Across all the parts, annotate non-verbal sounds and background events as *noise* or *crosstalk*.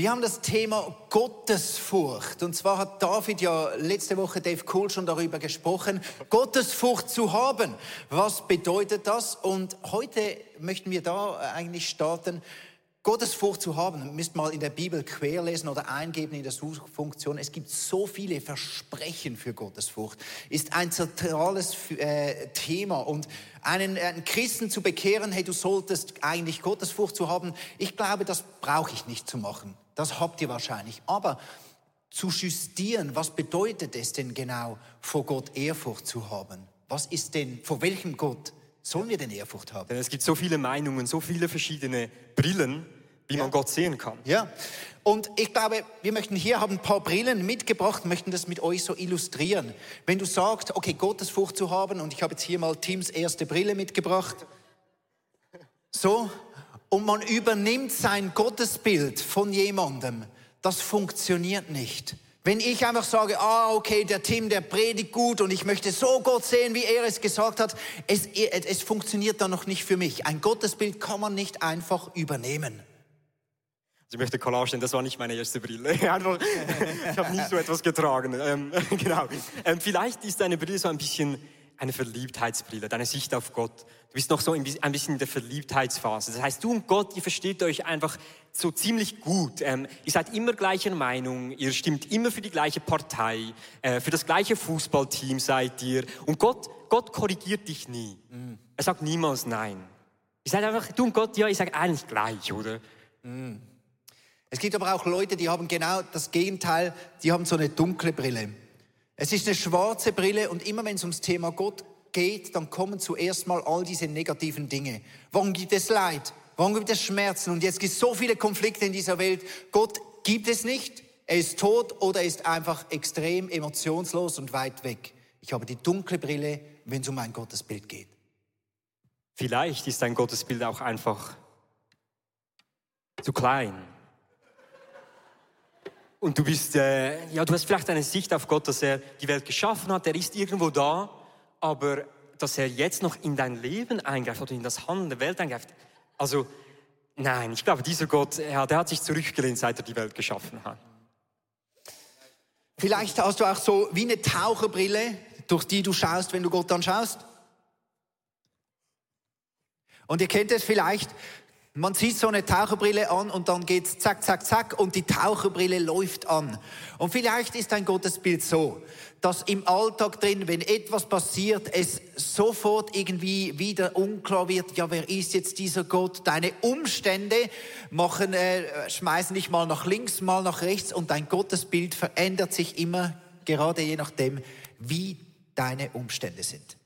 Wir haben das Thema Gottesfurcht. Und zwar hat David ja letzte Woche Dave Cool schon darüber gesprochen, Gottesfurcht zu haben. Was bedeutet das? Und heute möchten wir da eigentlich starten Gottesfurcht zu haben, müsst mal in der Bibel querlesen oder eingeben in der Suchfunktion. Es gibt so viele Versprechen für Gottesfurcht. Ist ein zentrales äh, Thema. Und einen, einen Christen zu bekehren, hey, du solltest eigentlich Gottesfurcht zu haben, ich glaube, das brauche ich nicht zu machen. Das habt ihr wahrscheinlich. Aber zu justieren, was bedeutet es denn genau, vor Gott Ehrfurcht zu haben? Was ist denn, vor welchem Gott sollen wir denn Ehrfurcht haben? Denn es gibt so viele Meinungen, so viele verschiedene Brillen, wie ja. man Gott sehen kann. Ja. Und ich glaube, wir möchten hier haben ein paar Brillen mitgebracht, möchten das mit euch so illustrieren. Wenn du sagst, okay, Gottesfurcht zu haben, und ich habe jetzt hier mal Tims erste Brille mitgebracht. So. Und man übernimmt sein Gottesbild von jemandem. Das funktioniert nicht. Wenn ich einfach sage, ah, okay, der Tim, der predigt gut und ich möchte so Gott sehen, wie er es gesagt hat, es, es funktioniert dann noch nicht für mich. Ein Gottesbild kann man nicht einfach übernehmen. Also ich möchte klarstellen, das war nicht meine erste Brille. *laughs* Einfach, *laughs* ich habe nie so etwas getragen. Ähm, *laughs* genau. Ähm, vielleicht ist deine Brille so ein bisschen eine Verliebtheitsbrille, deine Sicht auf Gott. Du bist noch so ein bisschen in der Verliebtheitsphase. Das heißt, du und Gott, ihr versteht euch einfach so ziemlich gut. Ähm, ihr seid immer gleicher Meinung, ihr stimmt immer für die gleiche Partei, äh, für das gleiche Fußballteam seid ihr. Und Gott, Gott korrigiert dich nie. Mm. Er sagt niemals Nein. Ihr seid einfach, du und Gott, ja, ich sage eigentlich gleich, oder? Mm. Es gibt aber auch Leute, die haben genau das Gegenteil, die haben so eine dunkle Brille. Es ist eine schwarze Brille und immer wenn es ums Thema Gott geht, dann kommen zuerst mal all diese negativen Dinge. Warum gibt es Leid? Warum gibt es Schmerzen? Und jetzt gibt es so viele Konflikte in dieser Welt. Gott gibt es nicht. Er ist tot oder er ist einfach extrem emotionslos und weit weg. Ich habe die dunkle Brille, wenn es um ein Gottesbild geht. Vielleicht ist dein Gottesbild auch einfach zu klein. Und du bist, äh, ja, du hast vielleicht eine Sicht auf Gott, dass er die Welt geschaffen hat, er ist irgendwo da, aber dass er jetzt noch in dein Leben eingreift oder in das Handeln der Welt eingreift. Also, nein, ich glaube, dieser Gott, ja, der hat sich zurückgelehnt, seit er die Welt geschaffen hat. Vielleicht hast du auch so wie eine Taucherbrille, durch die du schaust, wenn du Gott anschaust. Und ihr kennt es vielleicht, man zieht so eine Taucherbrille an und dann geht's zack, zack, zack und die Taucherbrille läuft an. Und vielleicht ist ein Gottesbild so, dass im Alltag drin, wenn etwas passiert, es sofort irgendwie wieder unklar wird, ja, wer ist jetzt dieser Gott? Deine Umstände machen, äh, schmeißen dich mal nach links, mal nach rechts und dein Gottesbild verändert sich immer, gerade je nachdem, wie deine Umstände sind.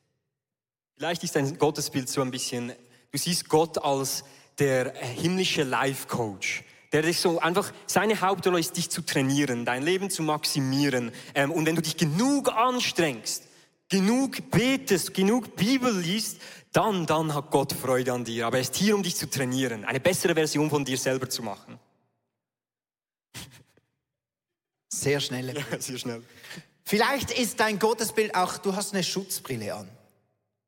Vielleicht ist dein Gottesbild so ein bisschen, du siehst Gott als der äh, himmlische Life Coach. Der dich so einfach, seine Hauptrolle ist, dich zu trainieren, dein Leben zu maximieren. Ähm, und wenn du dich genug anstrengst, genug betest, genug Bibel liest, dann, dann hat Gott Freude an dir. Aber er ist hier, um dich zu trainieren, eine bessere Version von dir selber zu machen. Sehr schnell. Ja, sehr schnell. Vielleicht ist dein Gottesbild auch, du hast eine Schutzbrille an.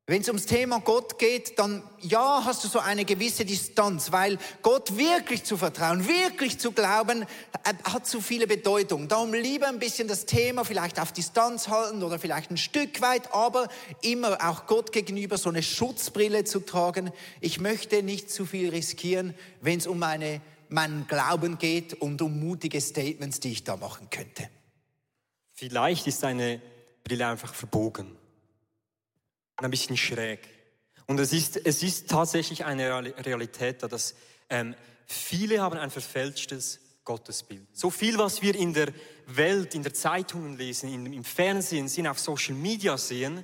Wenn es ums Thema Gott geht, dann ja, hast du so eine gewisse Distanz, weil Gott wirklich zu vertrauen, wirklich zu glauben, hat zu viele Bedeutung. Darum lieber ein bisschen das Thema vielleicht auf Distanz halten oder vielleicht ein Stück weit, aber immer auch Gott gegenüber so eine Schutzbrille zu tragen. Ich möchte nicht zu viel riskieren, wenn es um meine, meinen Glauben geht und um mutige Statements, die ich da machen könnte. Vielleicht ist deine Brille einfach verbogen ein bisschen schräg. Und es ist, es ist tatsächlich eine Realität, dass ähm, viele haben ein verfälschtes Gottesbild. So viel, was wir in der Welt, in der Zeitungen lesen, in, im Fernsehen, sind auf Social Media sehen,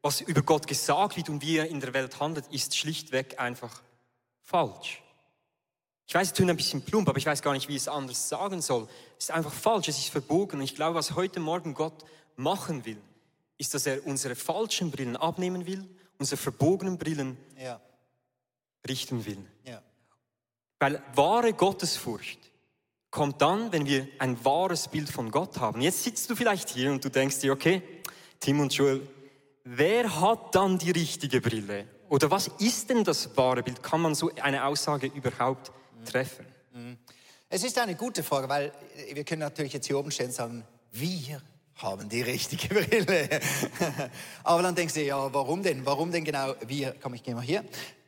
was über Gott gesagt wird und wie er in der Welt handelt, ist schlichtweg einfach falsch. Ich weiß, es tut ein bisschen plump, aber ich weiß gar nicht, wie ich es anders sagen soll. Es ist einfach falsch, es ist verbogen. Und ich glaube, was heute Morgen Gott machen will, ist, dass er unsere falschen Brillen abnehmen will, unsere verbogenen Brillen ja. richten will. Ja. Weil wahre Gottesfurcht kommt dann, wenn wir ein wahres Bild von Gott haben. Jetzt sitzt du vielleicht hier und du denkst dir, okay, Tim und Joel, wer hat dann die richtige Brille? Oder was ist denn das wahre Bild? Kann man so eine Aussage überhaupt treffen? Mhm. Es ist eine gute Frage, weil wir können natürlich jetzt hier oben stehen und sagen, wir haben die richtige Brille. *laughs* Aber dann denkst du, ja, warum denn? Warum denn genau wir? Komm, ich gehe mal hier.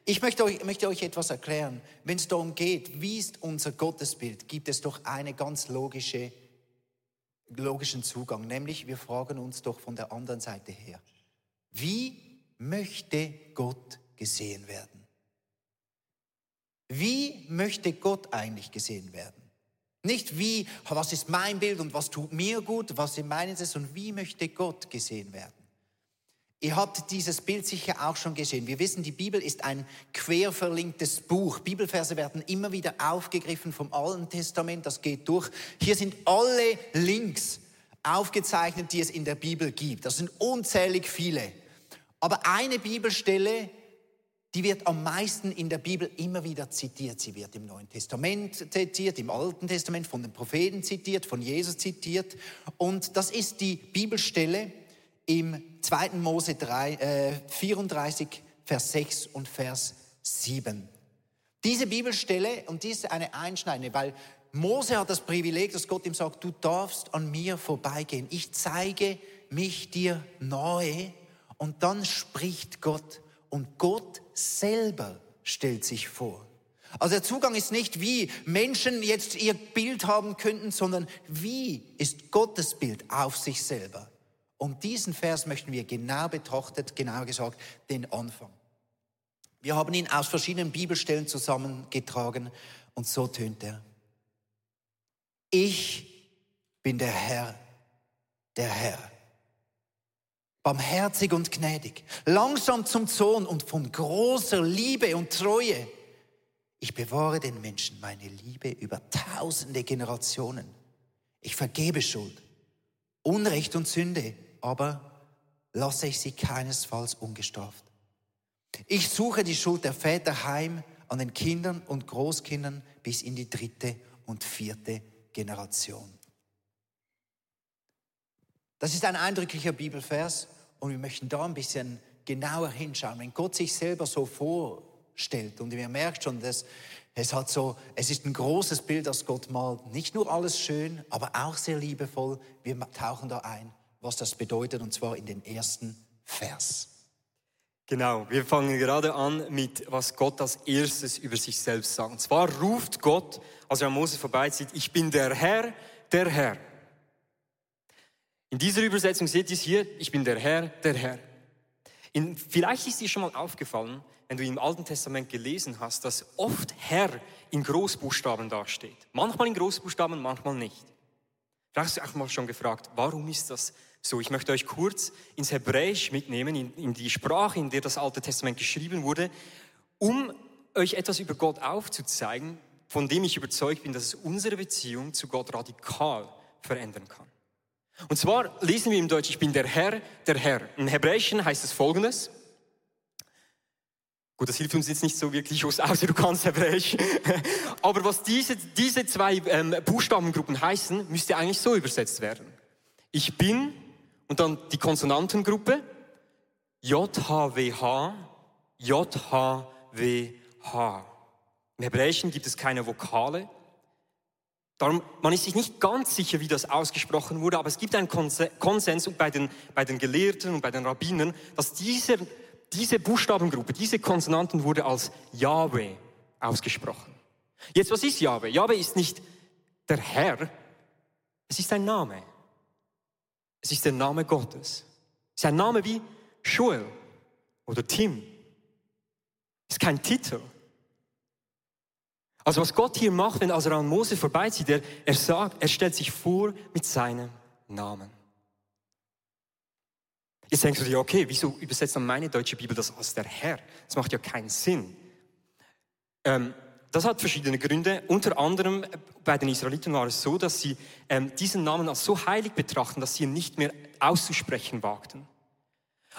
Ich möchte euch, möchte euch etwas erklären. Wenn es darum geht, wie ist unser Gottesbild, gibt es doch einen ganz logische, logischen Zugang. Nämlich, wir fragen uns doch von der anderen Seite her. Wie möchte Gott gesehen werden? Wie möchte Gott eigentlich gesehen werden? Nicht wie, was ist mein Bild und was tut mir gut, was sind meine ist, sondern wie möchte Gott gesehen werden? Ihr habt dieses Bild sicher auch schon gesehen. Wir wissen, die Bibel ist ein quer verlinktes Buch. Bibelverse werden immer wieder aufgegriffen vom Alten Testament. Das geht durch. Hier sind alle Links aufgezeichnet, die es in der Bibel gibt. Das sind unzählig viele. Aber eine Bibelstelle die wird am meisten in der Bibel immer wieder zitiert. Sie wird im Neuen Testament zitiert, im Alten Testament von den Propheten zitiert, von Jesus zitiert. Und das ist die Bibelstelle im 2. Mose 3, äh, 34, Vers 6 und Vers 7. Diese Bibelstelle, und die ist eine einschneidende, weil Mose hat das Privileg, dass Gott ihm sagt, du darfst an mir vorbeigehen. Ich zeige mich dir neu. Und dann spricht Gott und Gott selber stellt sich vor. Also der Zugang ist nicht, wie Menschen jetzt ihr Bild haben könnten, sondern wie ist Gottes Bild auf sich selber. Und diesen Vers möchten wir genau betrachtet, genauer gesagt, den Anfang. Wir haben ihn aus verschiedenen Bibelstellen zusammengetragen und so tönt er. Ich bin der Herr, der Herr barmherzig und gnädig, langsam zum Zorn und von großer Liebe und Treue. Ich bewahre den Menschen meine Liebe über tausende Generationen. Ich vergebe Schuld, Unrecht und Sünde, aber lasse ich sie keinesfalls ungestraft. Ich suche die Schuld der Väter heim an den Kindern und Großkindern bis in die dritte und vierte Generation. Das ist ein eindrücklicher Bibelvers und wir möchten da ein bisschen genauer hinschauen. Wenn Gott sich selber so vorstellt und ihr merkt schon, dass es hat so, es ist ein großes Bild, das Gott malt. Nicht nur alles schön, aber auch sehr liebevoll. Wir tauchen da ein, was das bedeutet, und zwar in den ersten Vers. Genau, wir fangen gerade an mit, was Gott als erstes über sich selbst sagt. Und zwar ruft Gott, als er an Mose vorbeizieht, ich bin der Herr, der Herr. In dieser Übersetzung seht ihr es hier, ich bin der Herr, der Herr. In, vielleicht ist dir schon mal aufgefallen, wenn du im Alten Testament gelesen hast, dass oft Herr in Großbuchstaben dasteht. Manchmal in Großbuchstaben, manchmal nicht. Vielleicht hast du auch mal schon gefragt, warum ist das so? Ich möchte euch kurz ins Hebräisch mitnehmen, in, in die Sprache, in der das Alte Testament geschrieben wurde, um euch etwas über Gott aufzuzeigen, von dem ich überzeugt bin, dass es unsere Beziehung zu Gott radikal verändern kann. Und zwar lesen wir im Deutsch, ich bin der Herr, der Herr. Im Hebräischen heißt es folgendes. Gut, das hilft uns jetzt nicht so wirklich, außer du kannst Hebräisch. *laughs* Aber was diese, diese zwei ähm, Buchstabengruppen heißen, müsste eigentlich so übersetzt werden. Ich bin und dann die Konsonantengruppe J-H-W-H, J-H-W-H. Im Hebräischen gibt es keine Vokale, Darum, man ist sich nicht ganz sicher, wie das ausgesprochen wurde, aber es gibt einen Konsens bei den, bei den Gelehrten und bei den Rabbinern, dass diese, diese Buchstabengruppe, diese Konsonanten wurde als Yahweh ausgesprochen. Jetzt, was ist Yahweh? Yahweh ist nicht der Herr, es ist ein Name. Es ist der Name Gottes. Es ist ein Name wie Joel oder Tim. Es ist kein Titel. Also was Gott hier macht, wenn also an Mose vorbeizieht, er, er sagt, er stellt sich vor mit seinem Namen. Jetzt denkst du dir, okay, wieso übersetzt dann meine deutsche Bibel das als der Herr? Das macht ja keinen Sinn. Ähm, das hat verschiedene Gründe. Unter anderem bei den Israeliten war es so, dass sie ähm, diesen Namen als so heilig betrachten, dass sie ihn nicht mehr auszusprechen wagten.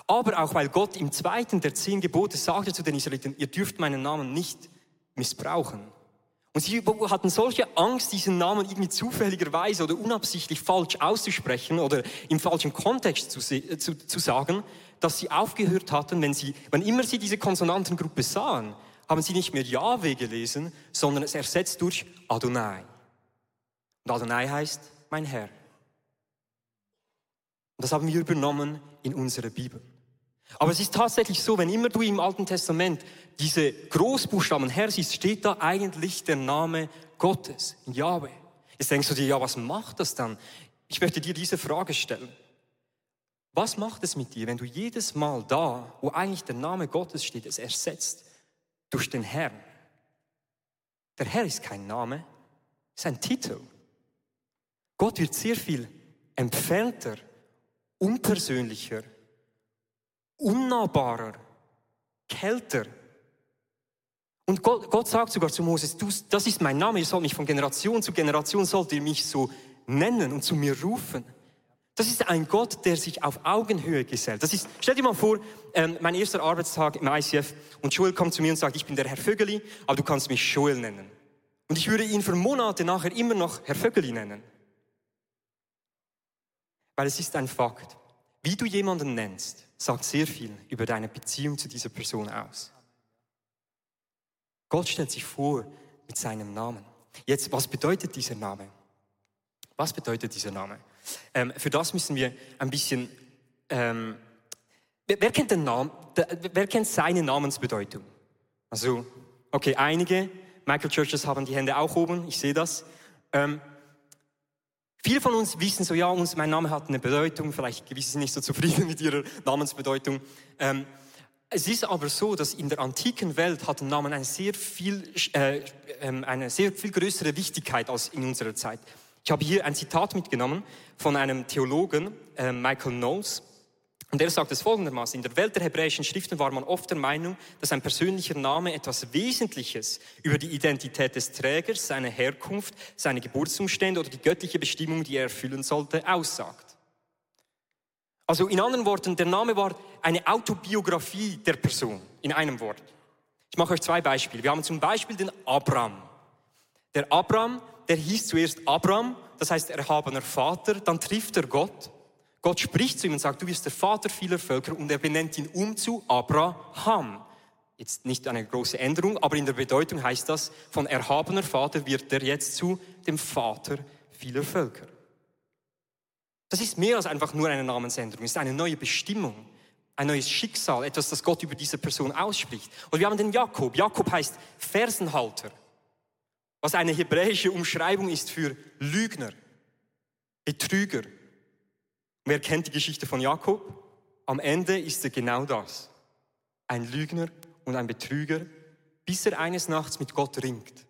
Aber auch weil Gott im zweiten der zehn Gebote sagte zu den Israeliten, ihr dürft meinen Namen nicht missbrauchen. Und sie hatten solche Angst, diesen Namen irgendwie zufälligerweise oder unabsichtlich falsch auszusprechen oder im falschen Kontext zu, zu, zu sagen, dass sie aufgehört hatten, wenn sie, wenn immer sie diese Konsonantengruppe sahen, haben sie nicht mehr Yahweh gelesen, sondern es ersetzt durch Adonai. Und Adonai heißt mein Herr. Und das haben wir übernommen in unserer Bibel. Aber es ist tatsächlich so, wenn immer du im Alten Testament diese Großbuchstaben Herr siehst, steht da eigentlich der Name Gottes, Yahweh. Jetzt denkst du dir, ja, was macht das dann? Ich möchte dir diese Frage stellen. Was macht es mit dir, wenn du jedes Mal da, wo eigentlich der Name Gottes steht, es ersetzt durch den Herrn? Der Herr ist kein Name, ist ein Titel. Gott wird sehr viel entfernter, unpersönlicher, unnahbarer, kälter. Und Gott, Gott sagt sogar zu Moses, du, das ist mein Name, ihr sollt mich von Generation zu Generation, sollt ihr mich so nennen und zu mir rufen. Das ist ein Gott, der sich auf Augenhöhe gesellt. Das ist, stell dir mal vor, ähm, mein erster Arbeitstag im ICF und Joel kommt zu mir und sagt, ich bin der Herr Vögeli, aber du kannst mich Joel nennen. Und ich würde ihn für Monate nachher immer noch Herr Vögeli nennen. Weil es ist ein Fakt. Wie du jemanden nennst, sagt sehr viel über deine Beziehung zu dieser Person aus. Gott stellt sich vor mit seinem Namen. Jetzt, was bedeutet dieser Name? Was bedeutet dieser Name? Ähm, für das müssen wir ein bisschen. Ähm, wer, wer, kennt den Namen? Wer kennt seine Namensbedeutung? Also, okay, einige Michael Churches haben die Hände auch oben. Ich sehe das. Ähm, viele von uns wissen so, ja, uns, mein Name hat eine Bedeutung. Vielleicht gewiss sie nicht so zufrieden *laughs* mit ihrer Namensbedeutung. Ähm, es ist aber so, dass in der antiken Welt hat Namen eine sehr viel, äh, ähm, eine sehr viel größere Wichtigkeit als in unserer Zeit. Ich habe hier ein Zitat mitgenommen von einem Theologen, äh, Michael Knowles. Und er sagt es folgendermaßen, in der Welt der hebräischen Schriften war man oft der Meinung, dass ein persönlicher Name etwas Wesentliches über die Identität des Trägers, seine Herkunft, seine Geburtsumstände oder die göttliche Bestimmung, die er erfüllen sollte, aussagt. Also in anderen Worten, der Name war eine Autobiografie der Person, in einem Wort. Ich mache euch zwei Beispiele. Wir haben zum Beispiel den Abraham. Der Abraham der hieß zuerst Abraham, das heißt erhabener Vater, dann trifft er Gott. Gott spricht zu ihm und sagt, du bist der Vater vieler Völker und er benennt ihn um zu Abraham. Jetzt nicht eine große Änderung, aber in der Bedeutung heißt das, von erhabener Vater wird er jetzt zu dem Vater vieler Völker. Das ist mehr als einfach nur eine Namensänderung, es ist eine neue Bestimmung, ein neues Schicksal, etwas, das Gott über diese Person ausspricht. Und wir haben den Jakob. Jakob heißt Fersenhalter was eine hebräische Umschreibung ist für Lügner, Betrüger. Wer kennt die Geschichte von Jakob? Am Ende ist er genau das. Ein Lügner und ein Betrüger, bis er eines Nachts mit Gott ringt.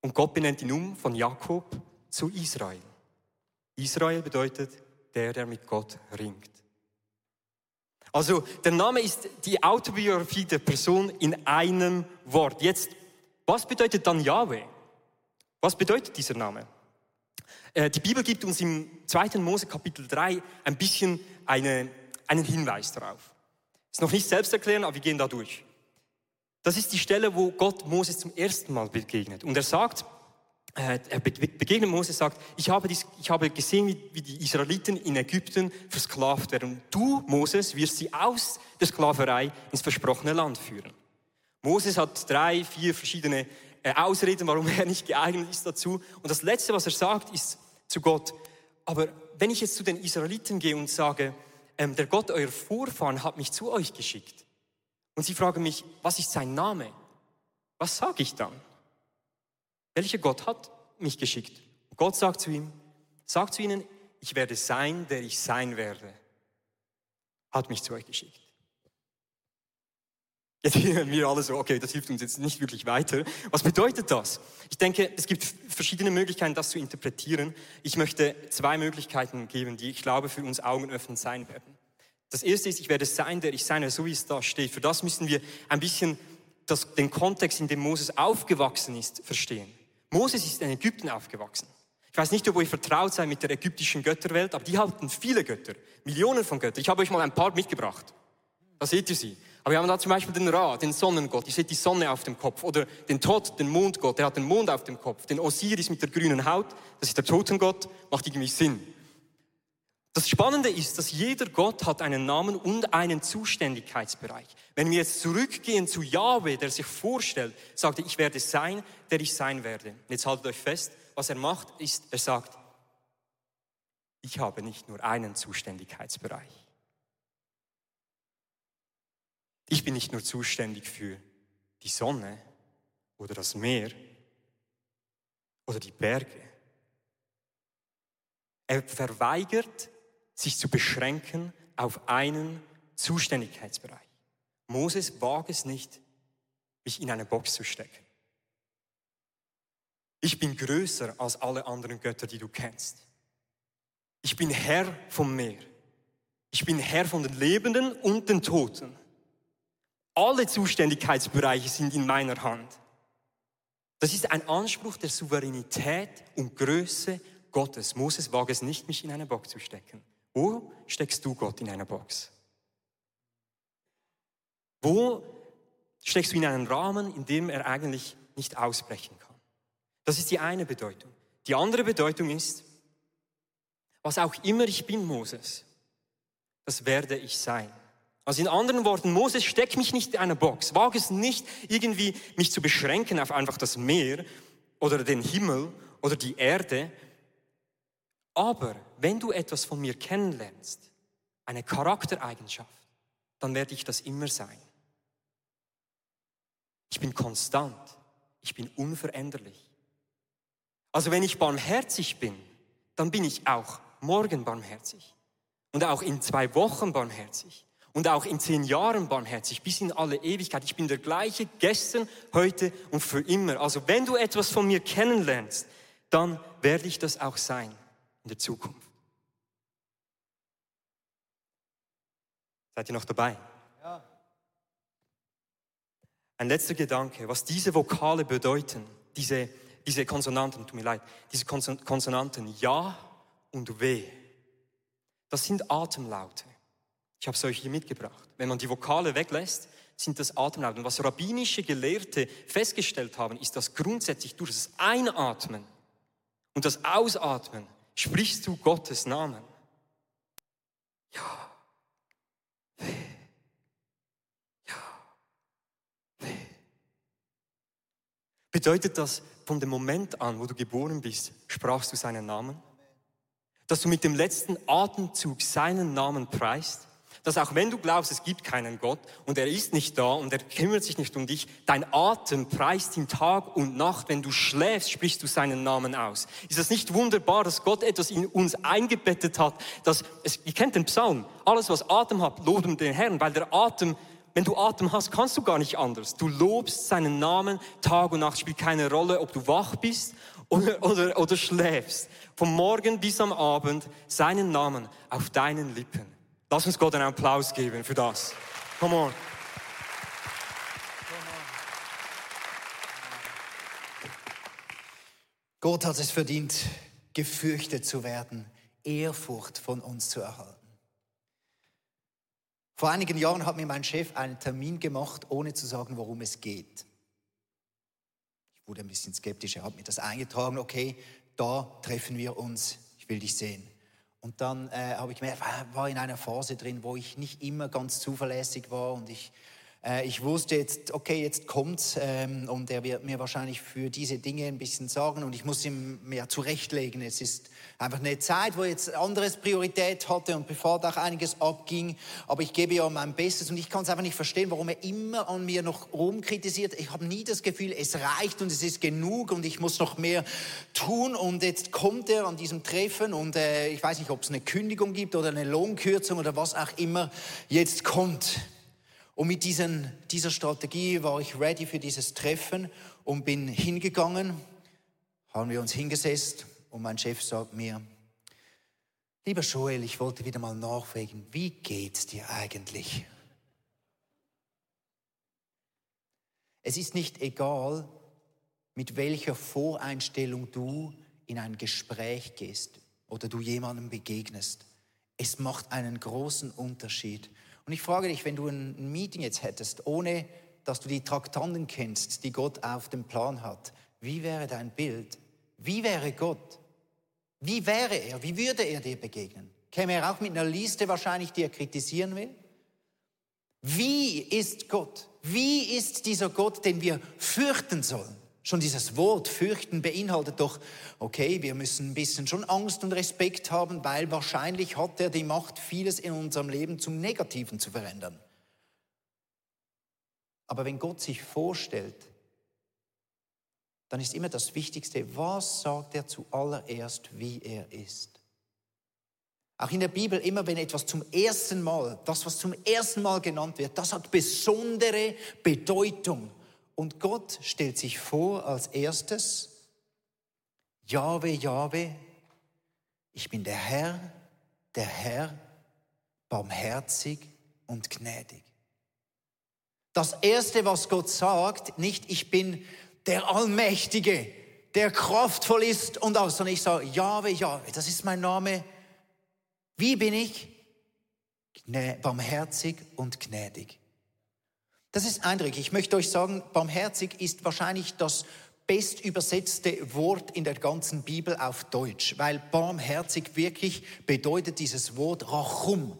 Und Gott benennt ihn um von Jakob zu Israel. Israel bedeutet der, der mit Gott ringt. Also der Name ist die Autobiografie der Person in einem Wort. Jetzt, was bedeutet dann Yahweh? Was bedeutet dieser Name? Äh, die Bibel gibt uns im 2. Mose Kapitel 3 ein bisschen eine, einen Hinweis darauf. Ist noch nicht selbst erklären, aber wir gehen da durch. Das ist die Stelle, wo Gott Moses zum ersten Mal begegnet. Und er sagt, äh, er begegnet Moses, sagt, ich habe, dies, ich habe gesehen, wie, wie die Israeliten in Ägypten versklavt werden. Du, Moses, wirst sie aus der Sklaverei ins versprochene Land führen. Moses hat drei, vier verschiedene äh, Ausreden, warum er nicht geeignet ist dazu. Und das Letzte, was er sagt, ist zu Gott, aber wenn ich jetzt zu den Israeliten gehe und sage, ähm, der Gott eurer Vorfahren hat mich zu euch geschickt, und sie fragen mich, was ist sein Name? Was sage ich dann? Welcher Gott hat mich geschickt? Und Gott sagt zu ihm, sagt zu ihnen, ich werde sein, der ich sein werde. Hat mich zu euch geschickt. Jetzt hören wir alle so, okay, das hilft uns jetzt nicht wirklich weiter. Was bedeutet das? Ich denke, es gibt verschiedene Möglichkeiten, das zu interpretieren. Ich möchte zwei Möglichkeiten geben, die ich glaube für uns augenöffnend sein werden. Das erste ist, ich werde sein, der ich sein, so wie es da steht. Für das müssen wir ein bisschen das, den Kontext, in dem Moses aufgewachsen ist, verstehen. Moses ist in Ägypten aufgewachsen. Ich weiß nicht, ob ihr vertraut seid mit der ägyptischen Götterwelt, aber die hatten viele Götter, Millionen von Göttern. Ich habe euch mal ein paar mitgebracht. Da seht ihr sie. Aber wir haben da zum Beispiel den Ra, den Sonnengott. Ihr seht die Sonne auf dem Kopf. Oder den Tod, den Mondgott. Der hat den Mond auf dem Kopf. Den Osiris mit der grünen Haut. Das ist der Totengott. Macht irgendwie Sinn. Das Spannende ist, dass jeder Gott hat einen Namen und einen Zuständigkeitsbereich. Wenn wir jetzt zurückgehen zu Yahweh, der sich vorstellt, sagt er, ich werde sein, der ich sein werde. Jetzt haltet euch fest, was er macht, ist, er sagt, ich habe nicht nur einen Zuständigkeitsbereich. Ich bin nicht nur zuständig für die Sonne oder das Meer oder die Berge. Er verweigert, sich zu beschränken auf einen Zuständigkeitsbereich. Moses wagt es nicht, mich in eine Box zu stecken. Ich bin größer als alle anderen Götter, die du kennst. Ich bin Herr vom Meer. Ich bin Herr von den Lebenden und den Toten. Alle Zuständigkeitsbereiche sind in meiner Hand. Das ist ein Anspruch der Souveränität und Größe Gottes. Moses wage es nicht, mich in eine Box zu stecken. Wo steckst du Gott in eine Box? Wo steckst du in einen Rahmen, in dem er eigentlich nicht ausbrechen kann? Das ist die eine Bedeutung. Die andere Bedeutung ist, was auch immer ich bin, Moses, das werde ich sein. Also in anderen Worten, Moses, steck mich nicht in eine Box. Wage es nicht, irgendwie mich zu beschränken auf einfach das Meer oder den Himmel oder die Erde. Aber wenn du etwas von mir kennenlernst, eine Charaktereigenschaft, dann werde ich das immer sein. Ich bin konstant. Ich bin unveränderlich. Also wenn ich barmherzig bin, dann bin ich auch morgen barmherzig. Und auch in zwei Wochen barmherzig. Und auch in zehn Jahren barmherzig, bis in alle Ewigkeit. Ich bin der gleiche gestern, heute und für immer. Also wenn du etwas von mir kennenlernst, dann werde ich das auch sein in der Zukunft. Seid ihr noch dabei? Ja. Ein letzter Gedanke, was diese Vokale bedeuten, diese, diese Konsonanten, tut mir leid, diese Konsonanten Ja und W, das sind Atemlaute. Ich habe es euch hier mitgebracht. Wenn man die Vokale weglässt, sind das Atemlaute. Und was rabbinische Gelehrte festgestellt haben, ist, dass grundsätzlich durch das Einatmen und das Ausatmen sprichst du Gottes Namen. Ja. Weh. Ja. Weh. Bedeutet das, von dem Moment an, wo du geboren bist, sprachst du seinen Namen? Dass du mit dem letzten Atemzug seinen Namen preist? Dass auch wenn du glaubst, es gibt keinen Gott und er ist nicht da und er kümmert sich nicht um dich, dein Atem preist ihn Tag und Nacht. Wenn du schläfst, sprichst du seinen Namen aus. Ist das nicht wunderbar, dass Gott etwas in uns eingebettet hat, dass, es, ihr kennt den Psalm, alles was Atem hat, loben den Herrn, weil der Atem wenn du Atem hast, kannst du gar nicht anders. Du lobst seinen Namen Tag und Nacht. Spielt keine Rolle, ob du wach bist oder, oder, oder schläfst. Vom Morgen bis am Abend seinen Namen auf deinen Lippen. Lass uns Gott einen Applaus geben für das. Come on. Gott hat es verdient, gefürchtet zu werden, Ehrfurcht von uns zu erhalten. Vor einigen Jahren hat mir mein Chef einen Termin gemacht, ohne zu sagen, worum es geht. Ich wurde ein bisschen skeptisch, er hat mir das eingetragen, okay, da treffen wir uns, ich will dich sehen. Und dann äh, habe ich gemerkt, war in einer Phase drin, wo ich nicht immer ganz zuverlässig war und ich äh, ich wusste jetzt, okay, jetzt kommt's ähm, und er wird mir wahrscheinlich für diese Dinge ein bisschen sagen und ich muss ihm mehr zurechtlegen. Es ist einfach eine Zeit, wo jetzt anderes Priorität hatte und bevor da auch einiges abging, aber ich gebe ja mein Bestes und ich kann es einfach nicht verstehen, warum er immer an mir noch rumkritisiert. Ich habe nie das Gefühl, es reicht und es ist genug und ich muss noch mehr tun und jetzt kommt er an diesem Treffen und äh, ich weiß nicht, ob es eine Kündigung gibt oder eine Lohnkürzung oder was auch immer jetzt kommt. Und mit diesen, dieser Strategie war ich ready für dieses Treffen und bin hingegangen, haben wir uns hingesetzt und mein Chef sagt mir, lieber Joel, ich wollte wieder mal nachfragen, wie geht's dir eigentlich? Es ist nicht egal, mit welcher Voreinstellung du in ein Gespräch gehst oder du jemandem begegnest. Es macht einen großen Unterschied, und ich frage dich, wenn du ein Meeting jetzt hättest, ohne dass du die Traktanten kennst, die Gott auf dem Plan hat, wie wäre dein Bild? Wie wäre Gott? Wie wäre er? Wie würde er dir begegnen? Käme er auch mit einer Liste wahrscheinlich, die er kritisieren will? Wie ist Gott? Wie ist dieser Gott, den wir fürchten sollen? Schon dieses Wort fürchten beinhaltet doch, okay, wir müssen ein bisschen schon Angst und Respekt haben, weil wahrscheinlich hat er die Macht, vieles in unserem Leben zum Negativen zu verändern. Aber wenn Gott sich vorstellt, dann ist immer das Wichtigste, was sagt er zuallererst, wie er ist. Auch in der Bibel, immer wenn etwas zum ersten Mal, das, was zum ersten Mal genannt wird, das hat besondere Bedeutung. Und Gott stellt sich vor als erstes, Jahwe, Jahwe, ich bin der Herr, der Herr, barmherzig und gnädig. Das Erste, was Gott sagt, nicht ich bin der Allmächtige, der kraftvoll ist und auch, sondern ich sage, Jahwe, Jahwe, das ist mein Name. Wie bin ich? Barmherzig und gnädig. Das ist eindrücklich. Ich möchte euch sagen, barmherzig ist wahrscheinlich das best übersetzte Wort in der ganzen Bibel auf Deutsch, weil barmherzig wirklich bedeutet dieses Wort Rachum.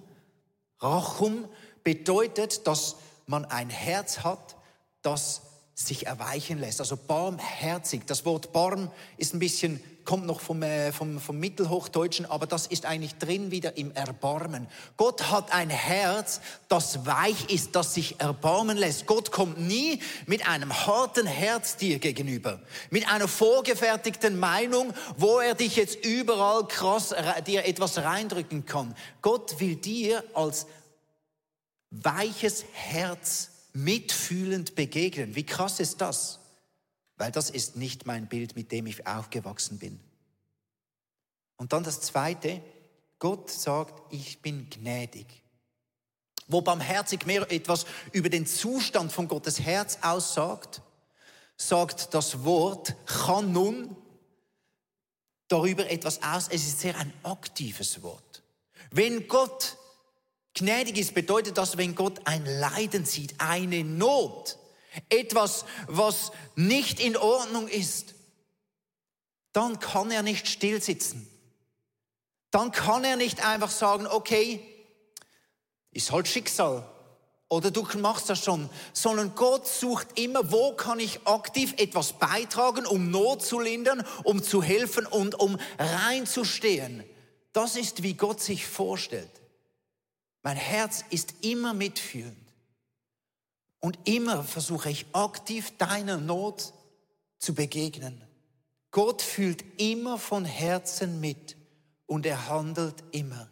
Rachum bedeutet, dass man ein Herz hat, das sich erweichen lässt. Also barmherzig. Das Wort barm ist ein bisschen, kommt noch vom, äh, vom, vom Mittelhochdeutschen, aber das ist eigentlich drin wieder im Erbarmen. Gott hat ein Herz, das weich ist, das sich erbarmen lässt. Gott kommt nie mit einem harten Herz dir gegenüber, mit einer vorgefertigten Meinung, wo er dich jetzt überall krass dir etwas reindrücken kann. Gott will dir als weiches Herz mitfühlend begegnen. Wie krass ist das? Weil das ist nicht mein Bild, mit dem ich aufgewachsen bin. Und dann das Zweite, Gott sagt, ich bin gnädig. Wo barmherzig mehr etwas über den Zustand von Gottes Herz aussagt, sagt das Wort Chanun darüber etwas aus. Es ist sehr ein aktives Wort. Wenn Gott Gnädig ist bedeutet das, wenn Gott ein Leiden sieht, eine Not, etwas, was nicht in Ordnung ist, dann kann er nicht stillsitzen. Dann kann er nicht einfach sagen, okay, ist halt Schicksal. Oder du machst das schon, sondern Gott sucht immer, wo kann ich aktiv etwas beitragen, um Not zu lindern, um zu helfen und um reinzustehen. Das ist, wie Gott sich vorstellt. Mein Herz ist immer mitfühlend. Und immer versuche ich aktiv deiner Not zu begegnen. Gott fühlt immer von Herzen mit und er handelt immer.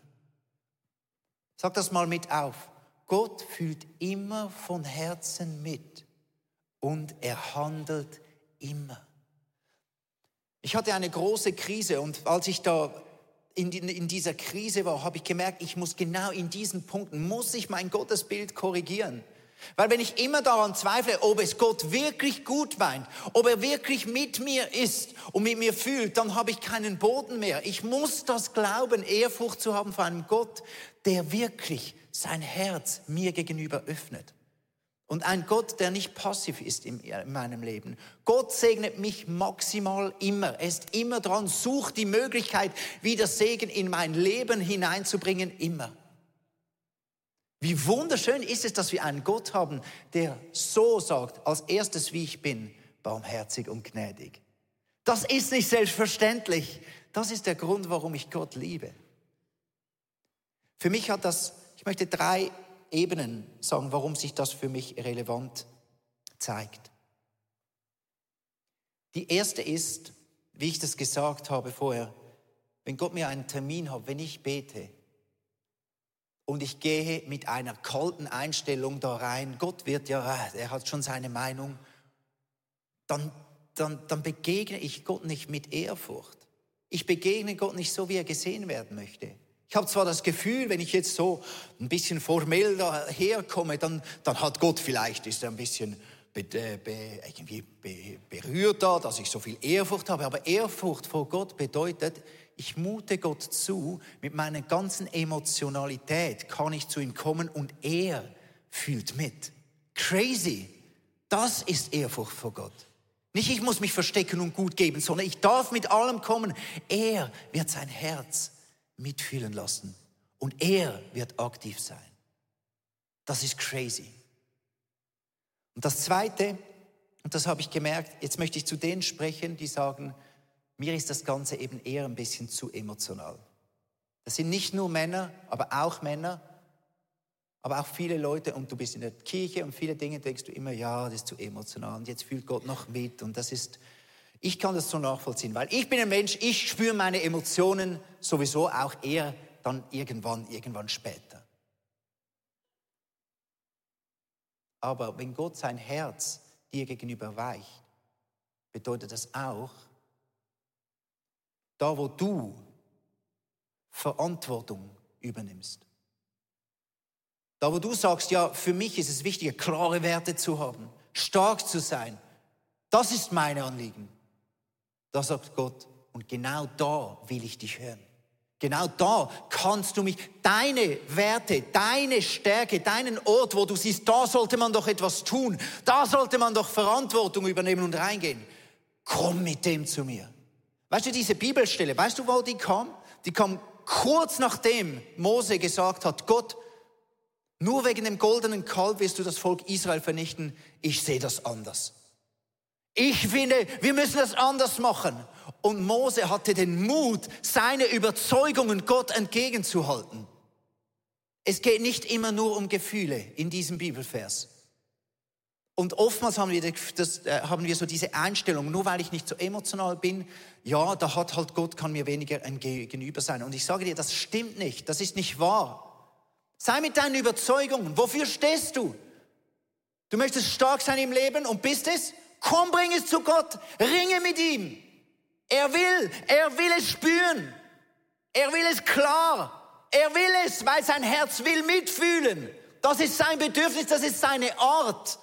Sag das mal mit auf. Gott fühlt immer von Herzen mit und er handelt immer. Ich hatte eine große Krise und als ich da in, in dieser Krise war, habe ich gemerkt, ich muss genau in diesen Punkten, muss ich mein Gottesbild korrigieren. Weil wenn ich immer daran zweifle, ob es Gott wirklich gut meint, ob er wirklich mit mir ist und mit mir fühlt, dann habe ich keinen Boden mehr. Ich muss das glauben, Ehrfurcht zu haben vor einem Gott, der wirklich sein Herz mir gegenüber öffnet. Und ein Gott, der nicht passiv ist in meinem Leben. Gott segnet mich maximal immer. Er ist immer dran, sucht die Möglichkeit, wieder Segen in mein Leben hineinzubringen, immer. Wie wunderschön ist es, dass wir einen Gott haben, der so sagt, als erstes, wie ich bin, barmherzig und gnädig. Das ist nicht selbstverständlich. Das ist der Grund, warum ich Gott liebe. Für mich hat das, ich möchte drei Ebenen sagen, warum sich das für mich relevant zeigt. Die erste ist, wie ich das gesagt habe vorher, wenn Gott mir einen Termin hat, wenn ich bete und ich gehe mit einer kalten Einstellung da rein, Gott wird ja, er hat schon seine Meinung, dann, dann, dann begegne ich Gott nicht mit Ehrfurcht. Ich begegne Gott nicht so, wie er gesehen werden möchte. Ich habe zwar das Gefühl, wenn ich jetzt so ein bisschen formell daherkomme, dann, dann hat Gott vielleicht, ist er ein bisschen be, äh, be, irgendwie be, berührt da, dass ich so viel Ehrfurcht habe. Aber Ehrfurcht vor Gott bedeutet, ich mute Gott zu, mit meiner ganzen Emotionalität kann ich zu ihm kommen und er fühlt mit. Crazy. Das ist Ehrfurcht vor Gott. Nicht ich muss mich verstecken und gut geben, sondern ich darf mit allem kommen. Er wird sein Herz mitfühlen lassen und er wird aktiv sein. Das ist crazy. Und das Zweite, Und das habe ich gemerkt. Jetzt möchte ich zu denen sprechen, die sagen, mir ist das Ganze eben eher ein bisschen zu emotional. Das sind nicht nur Männer, aber auch Männer, aber auch viele Leute, und du bist in der Kirche und viele Dinge denkst du immer, ja, das ist zu emotional und jetzt fühlt Gott noch mit und das ist, ich kann das so nachvollziehen, weil ich bin ein Mensch, ich spüre meine Emotionen sowieso auch eher dann irgendwann, irgendwann später. Aber wenn Gott sein Herz dir gegenüber weicht, bedeutet das auch, da wo du Verantwortung übernimmst, da wo du sagst, ja, für mich ist es wichtiger, klare Werte zu haben, stark zu sein, das ist mein Anliegen. Da sagt Gott, und genau da will ich dich hören. Genau da kannst du mich, deine Werte, deine Stärke, deinen Ort, wo du siehst, da sollte man doch etwas tun, da sollte man doch Verantwortung übernehmen und reingehen. Komm mit dem zu mir. Weißt du, diese Bibelstelle, weißt du, wo die kam? Die kam kurz nachdem Mose gesagt hat, Gott, nur wegen dem goldenen Kalb wirst du das Volk Israel vernichten. Ich sehe das anders. Ich finde, wir müssen das anders machen. Und Mose hatte den Mut, seine Überzeugungen Gott entgegenzuhalten. Es geht nicht immer nur um Gefühle in diesem Bibelvers. Und oftmals haben wir, das, äh, haben wir so diese Einstellung, nur weil ich nicht so emotional bin, ja, da hat halt Gott, kann mir weniger ein Gegenüber sein. Und ich sage dir, das stimmt nicht, das ist nicht wahr. Sei mit deinen Überzeugungen, wofür stehst du? Du möchtest stark sein im Leben und bist es? Komm, bring es zu Gott, ringe mit ihm. Er will, er will es spüren. Er will es klar. Er will es, weil sein Herz will mitfühlen. Das ist sein Bedürfnis, das ist seine Art.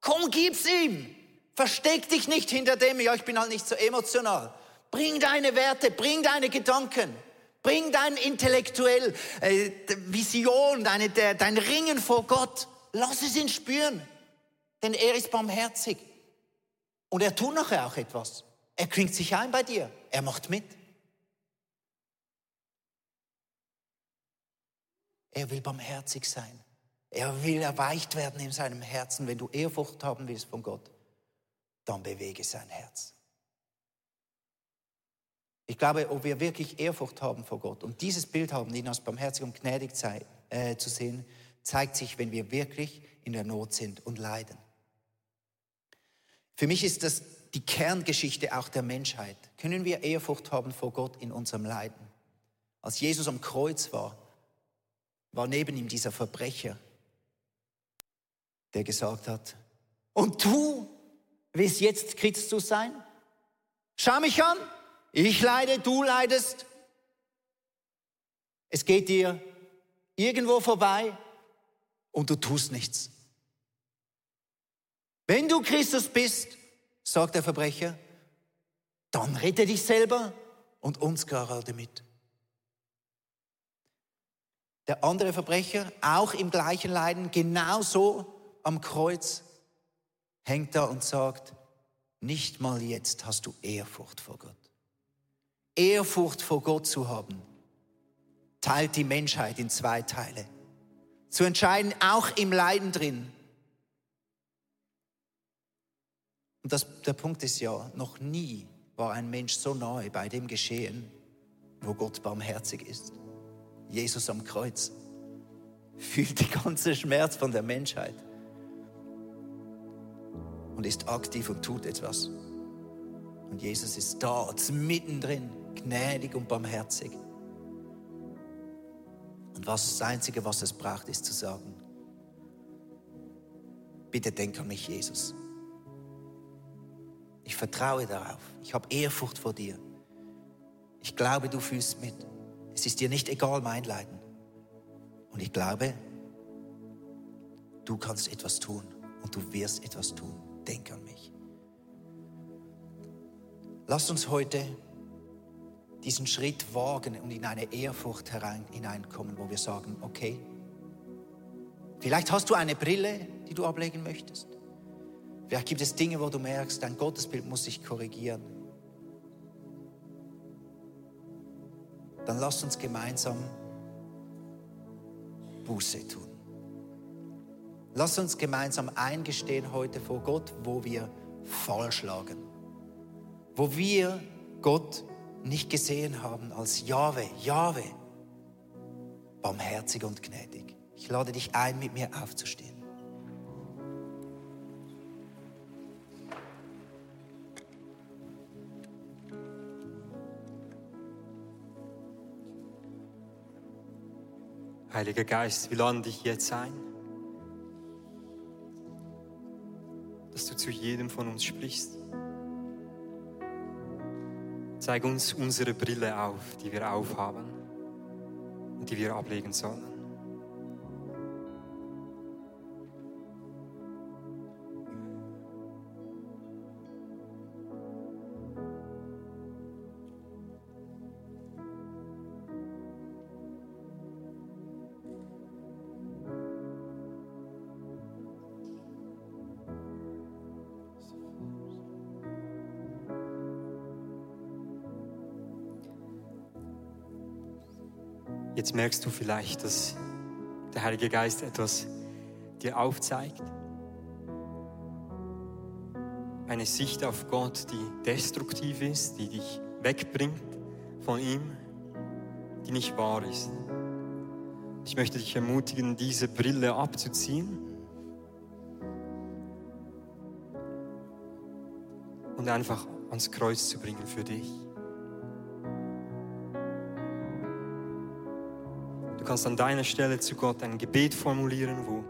Komm, gib's ihm. Versteck dich nicht hinter dem, ja, ich bin halt nicht so emotional. Bring deine Werte, bring deine Gedanken. Bring dein intellektuell äh, Vision, deine, der, dein Ringen vor Gott. Lass es ihn spüren. Denn er ist barmherzig. Und er tut nachher auch etwas. Er klingt sich ein bei dir. Er macht mit. Er will barmherzig sein. Er will erweicht werden in seinem Herzen. Wenn du Ehrfurcht haben willst von Gott, dann bewege sein Herz. Ich glaube, ob wir wirklich Ehrfurcht haben vor Gott und dieses Bild haben, ihn als barmherzig und gnädig sei, äh, zu sehen, zeigt sich, wenn wir wirklich in der Not sind und leiden. Für mich ist das die Kerngeschichte auch der Menschheit. Können wir Ehrfurcht haben vor Gott in unserem Leiden? Als Jesus am Kreuz war, war neben ihm dieser Verbrecher, der gesagt hat, und du willst jetzt Christus sein? Schau mich an, ich leide, du leidest. Es geht dir irgendwo vorbei und du tust nichts. Wenn du Christus bist, sagt der Verbrecher, dann rette dich selber und uns gerade mit. Der andere Verbrecher, auch im gleichen Leiden, genauso am Kreuz, hängt da und sagt, nicht mal jetzt hast du Ehrfurcht vor Gott. Ehrfurcht vor Gott zu haben, teilt die Menschheit in zwei Teile. Zu entscheiden, auch im Leiden drin. Und das, der Punkt ist ja, noch nie war ein Mensch so nahe bei dem Geschehen, wo Gott barmherzig ist. Jesus am Kreuz fühlt die ganze Schmerz von der Menschheit und ist aktiv und tut etwas. Und Jesus ist da, mittendrin gnädig und barmherzig. Und was das Einzige, was es braucht, ist zu sagen, bitte denk an mich, Jesus. Ich vertraue darauf. Ich habe Ehrfurcht vor dir. Ich glaube, du fühlst mit. Es ist dir nicht egal, mein Leiden. Und ich glaube, du kannst etwas tun und du wirst etwas tun. Denk an mich. Lass uns heute diesen Schritt wagen und in eine Ehrfurcht herein, hineinkommen, wo wir sagen, okay, vielleicht hast du eine Brille, die du ablegen möchtest. Vielleicht gibt es Dinge, wo du merkst, dein Gottesbild muss sich korrigieren. Dann lass uns gemeinsam Buße tun. Lass uns gemeinsam eingestehen heute vor Gott, wo wir falsch lagen. Wo wir Gott nicht gesehen haben als Jahwe, Jahwe, barmherzig und gnädig. Ich lade dich ein, mit mir aufzustehen. Heiliger Geist, wir laden dich jetzt ein, zu jedem von uns sprichst. Zeig uns unsere Brille auf, die wir aufhaben und die wir ablegen sollen. Jetzt merkst du vielleicht, dass der Heilige Geist etwas dir aufzeigt. Eine Sicht auf Gott, die destruktiv ist, die dich wegbringt von ihm, die nicht wahr ist. Ich möchte dich ermutigen, diese Brille abzuziehen und einfach ans Kreuz zu bringen für dich. Kannst an deiner Stelle zu Gott ein Gebet formulieren, wo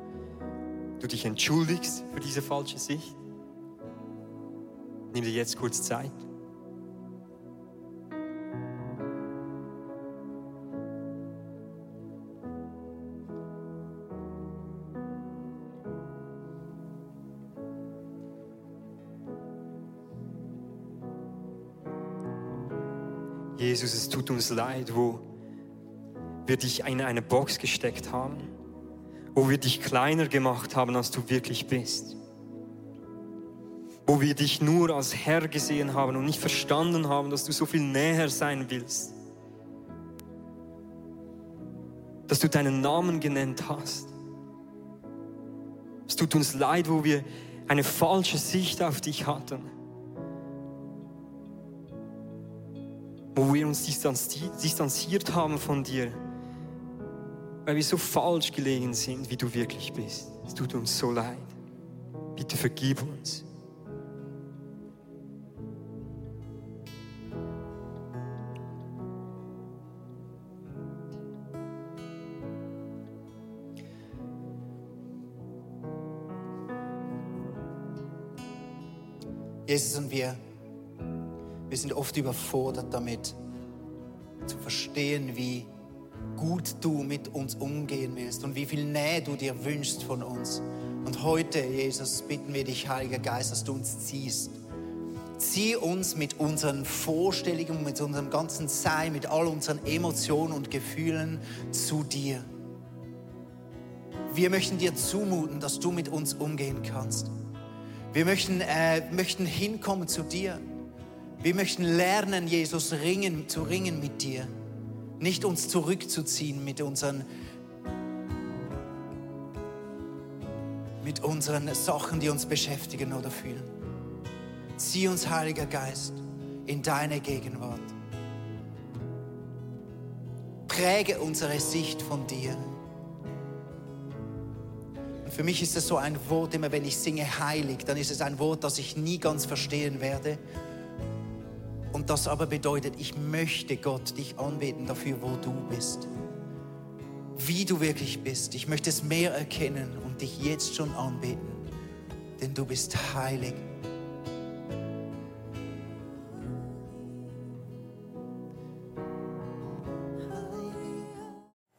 du dich entschuldigst für diese falsche Sicht. Nimm dir jetzt kurz Zeit. Jesus, es tut uns leid, wo wir dich in eine Box gesteckt haben, wo wir dich kleiner gemacht haben, als du wirklich bist. Wo wir dich nur als Herr gesehen haben und nicht verstanden haben, dass du so viel näher sein willst. Dass du deinen Namen genannt hast. Es tut uns leid, wo wir eine falsche Sicht auf dich hatten. Wo wir uns distanziert haben von dir weil wir so falsch gelegen sind, wie du wirklich bist. Es tut uns so leid. Bitte vergib uns. Jesus und wir, wir sind oft überfordert damit, zu verstehen, wie gut du mit uns umgehen willst und wie viel Nähe du dir wünschst von uns. Und heute, Jesus, bitten wir dich, Heiliger Geist, dass du uns ziehst. Zieh uns mit unseren Vorstellungen, mit unserem ganzen Sein, mit all unseren Emotionen und Gefühlen zu dir. Wir möchten dir zumuten, dass du mit uns umgehen kannst. Wir möchten, äh, möchten hinkommen zu dir. Wir möchten lernen, Jesus, ringen, zu ringen mit dir. Nicht uns zurückzuziehen mit unseren, mit unseren Sachen, die uns beschäftigen oder fühlen. Zieh uns, Heiliger Geist, in deine Gegenwart. Präge unsere Sicht von dir. Und für mich ist es so ein Wort, immer wenn ich singe heilig, dann ist es ein Wort, das ich nie ganz verstehen werde das aber bedeutet, ich möchte Gott dich anbeten dafür, wo du bist. Wie du wirklich bist. Ich möchte es mehr erkennen und dich jetzt schon anbeten, denn du bist heilig.